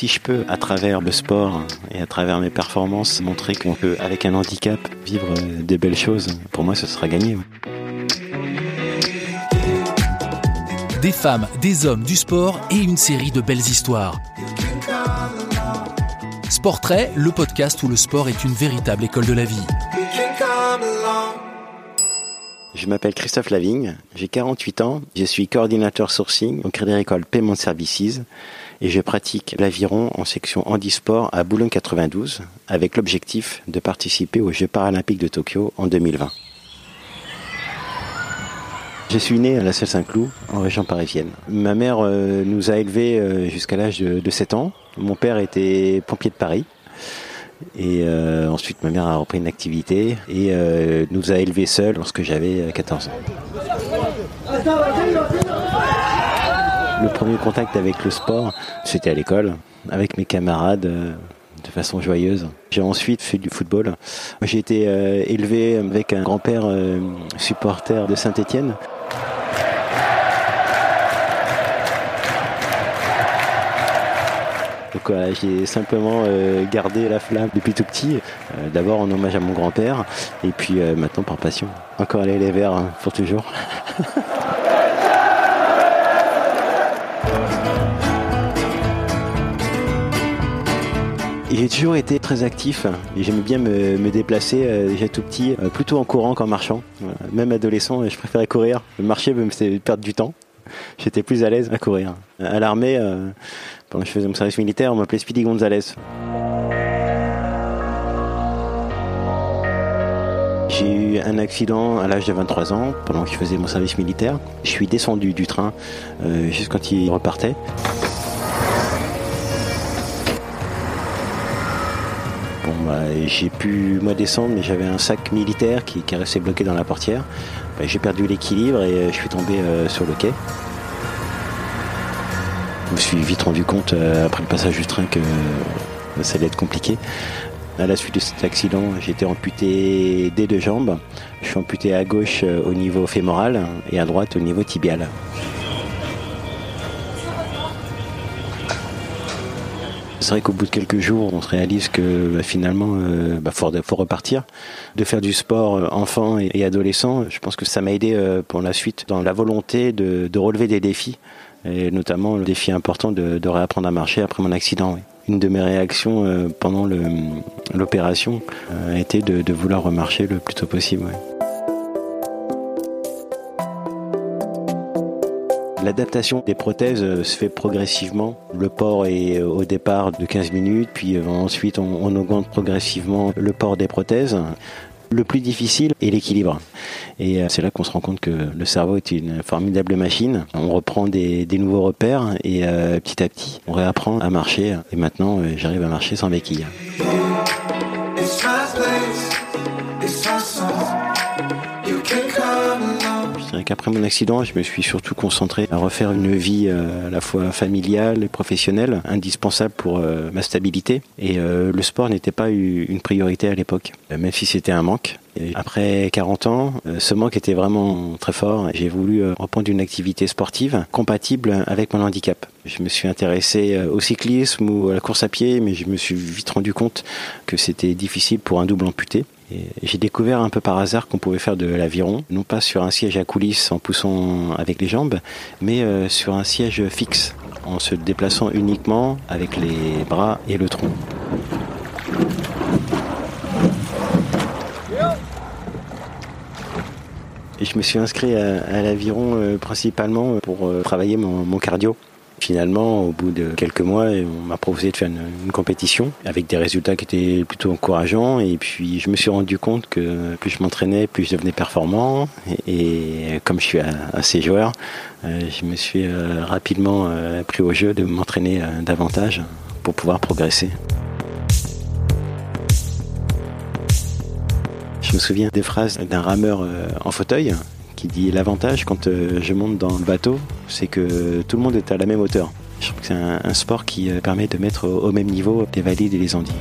si je peux, à travers le sport et à travers mes performances, montrer qu'on peut, avec un handicap, vivre des belles choses, pour moi, ce sera gagné. Des femmes, des hommes, du sport et une série de belles histoires. Sportrait, le podcast où le sport est une véritable école de la vie. Je m'appelle Christophe Lavigne, j'ai 48 ans, je suis coordinateur sourcing au Crédit Agricole Payment Services et je pratique l'aviron en section handisport à Boulogne 92 avec l'objectif de participer aux Jeux paralympiques de Tokyo en 2020. Je suis né à la Selle Saint-Cloud, en région parisienne. Ma mère euh, nous a élevés euh, jusqu'à l'âge de 7 ans. Mon père était pompier de Paris. Et euh, ensuite, ma mère a repris une activité et nous a élevés seuls lorsque j'avais 14 ans. Le premier contact avec le sport, c'était à l'école, avec mes camarades. Euh, de façon joyeuse. J'ai ensuite fait du football. J'ai été élevé avec un grand-père supporter de Saint-Étienne. Donc voilà, j'ai simplement euh, gardé la flamme depuis tout petit. Euh, d'abord en hommage à mon grand-père, et puis euh, maintenant par passion. Encore aller les verts hein, pour toujours. J'ai toujours été très actif j'aimais bien me, déplacer déjà tout petit, plutôt en courant qu'en marchant. Même adolescent, je préférais courir. Marcher me faisait perdre du temps. J'étais plus à l'aise à courir. À l'armée, pendant que je faisais mon service militaire, on m'appelait Speedy Gonzalez. J'ai eu un accident à l'âge de 23 ans pendant que je faisais mon service militaire. Je suis descendu du train euh, juste quand il repartait. Bon, bah, j'ai pu moi descendre, mais j'avais un sac militaire qui, qui restait bloqué dans la portière. Bah, j'ai perdu l'équilibre et euh, je suis tombé euh, sur le quai. Je me suis vite rendu compte euh, après le passage du train que ça allait être compliqué. À la suite de cet accident, j'ai été amputé des deux jambes. Je suis amputé à gauche au niveau fémoral et à droite au niveau tibial. C'est vrai qu'au bout de quelques jours, on se réalise que bah, finalement, il bah, faut, repartir. De faire du sport enfant et, adolescent, je pense que ça m'a aidé pour la suite dans la volonté de relever des défis et notamment le défi important de, réapprendre à marcher après mon accident. Une de mes réactions euh, pendant l'opération euh, a été de, vouloir remarcher le plus tôt possible. L'adaptation des prothèses euh, se fait progressivement. Le port est au départ de 15 minutes, puis ensuite on augmente progressivement le port des prothèses. Le plus difficile est l'équilibre. Et euh, c'est là qu'on se rend compte que le cerveau est une formidable machine. On reprend des, nouveaux repères et euh, petit à petit, on réapprend à marcher. Et maintenant, euh, j'arrive à marcher sans béquille. Après mon accident, je me suis surtout concentré à refaire une vie euh, à la fois familiale et professionnelle, indispensable pour euh, ma stabilité. Et euh, le sport n'était pas une priorité à l'époque, même si c'était un manque. après 40 ans, ce manque était vraiment très fort. J'ai voulu reprendre une activité sportive compatible avec mon handicap. Je me suis intéressé au cyclisme ou à la course à pied, mais je me suis vite rendu compte que c'était difficile pour un double amputé. J'ai découvert un peu par hasard qu'on pouvait faire de l'aviron, non pas sur un siège à coulisses en poussant avec les jambes, mais euh, sur un siège fixe, en se déplaçant uniquement avec les bras et le tronc. Je me suis inscrit à, l'aviron euh, principalement pour euh, travailler mon cardio. Finalement, au bout de quelques mois, on m'a proposé de faire une, compétition avec des résultats qui étaient plutôt encourageants. Et puis, je me suis rendu compte que plus je m'entraînais, plus je devenais performant. Et, comme je suis assez joueur, euh, je me suis euh, rapidement euh, pris au jeu de m'entraîner davantage pour pouvoir progresser. Je me souviens des phrases d'un rameur en fauteuil qui dit l'avantage quand euh, je monte dans le bateau, c'est que tout le monde est à la même hauteur. Je trouve que c'est un, sport qui euh, permet de mettre au, même niveau les valides et les andis.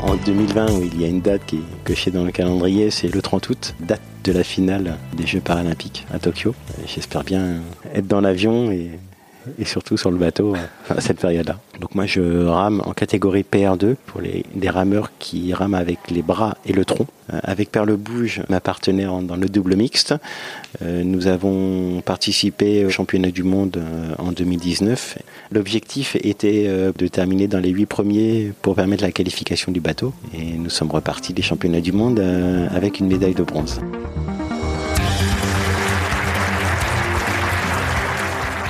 En 2020, où il y a une date qui est cochée dans le calendrier, c'est le 30 août, date de la finale des Jeux paralympiques à Tokyo. J'espère bien être dans l'avion et, et surtout sur le bateau à cette période-là. Donc moi je rame en catégorie PR2 pour les des rameurs qui rament avec les bras et le tronc. Avec Perle Bouge, ma partenaire dans le double mixte, nous avons participé au championnat du monde en 2019. L'objectif était de terminer dans les huit premiers pour permettre la qualification du bateau et nous sommes repartis des championnats du monde avec une médaille de bronze.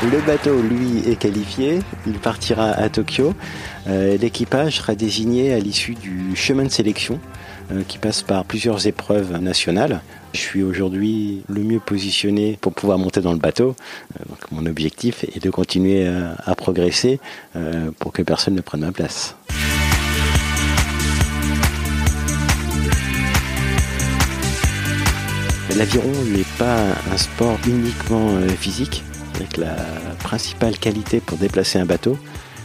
Le bateau, lui, est qualifié. Il partira à Tokyo. Euh, l'équipage sera désigné à l'issue du chemin de sélection euh, qui passe par plusieurs épreuves nationales. Je suis aujourd'hui le mieux positionné pour pouvoir monter dans le bateau. Euh, mon objectif est de continuer à progresser pour que personne ne prenne ma place. L'aviron n'est pas un sport uniquement physique la principale qualité pour déplacer un bateau,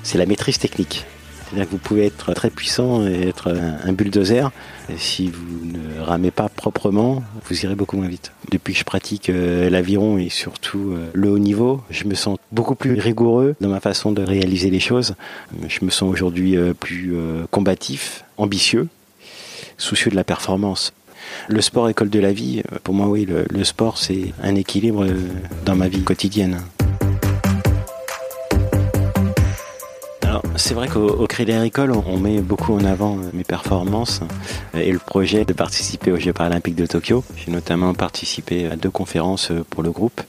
c'est la maîtrise technique. C'est-à-dire que vous pouvez être très puissant et être un bulldozer. Si vous ne ramez pas proprement, vous irez beaucoup moins vite. Depuis que je pratique euh, l'aviron et surtout euh, le haut niveau, je me sens beaucoup plus rigoureux dans ma façon de réaliser les choses. Je me sens aujourd'hui euh, plus combatif, ambitieux, soucieux de la performance. Le sport école de la vie, pour moi oui, le, sport c'est un équilibre euh, dans ma vie quotidienne. c'est vrai qu'au Crédit Agricole, on met beaucoup en avant euh, mes performances euh, et le projet de participer aux Jeux paralympiques de Tokyo. J'ai notamment participé à deux conférences pour le groupe.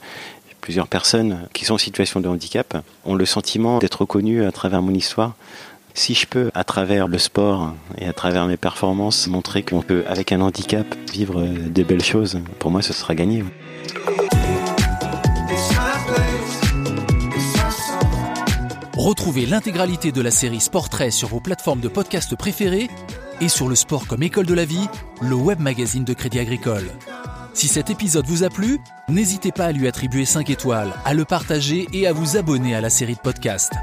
Plusieurs personnes qui sont en situation de handicap ont le sentiment d'être reconnues à travers mon histoire si je peux, à travers le sport et à travers mes performances, montrer qu'on peut, avec un handicap, vivre de belles choses, pour moi, ce sera gagné. Retrouvez l'intégralité de la série Sportrait sur vos plateformes de podcast préférées et sur le sport comme école de la vie, le web magazine de Crédit Agricole. Si cet épisode vous a plu, n'hésitez pas à lui attribuer 5 étoiles, à le partager et à vous abonner à la série de podcasts.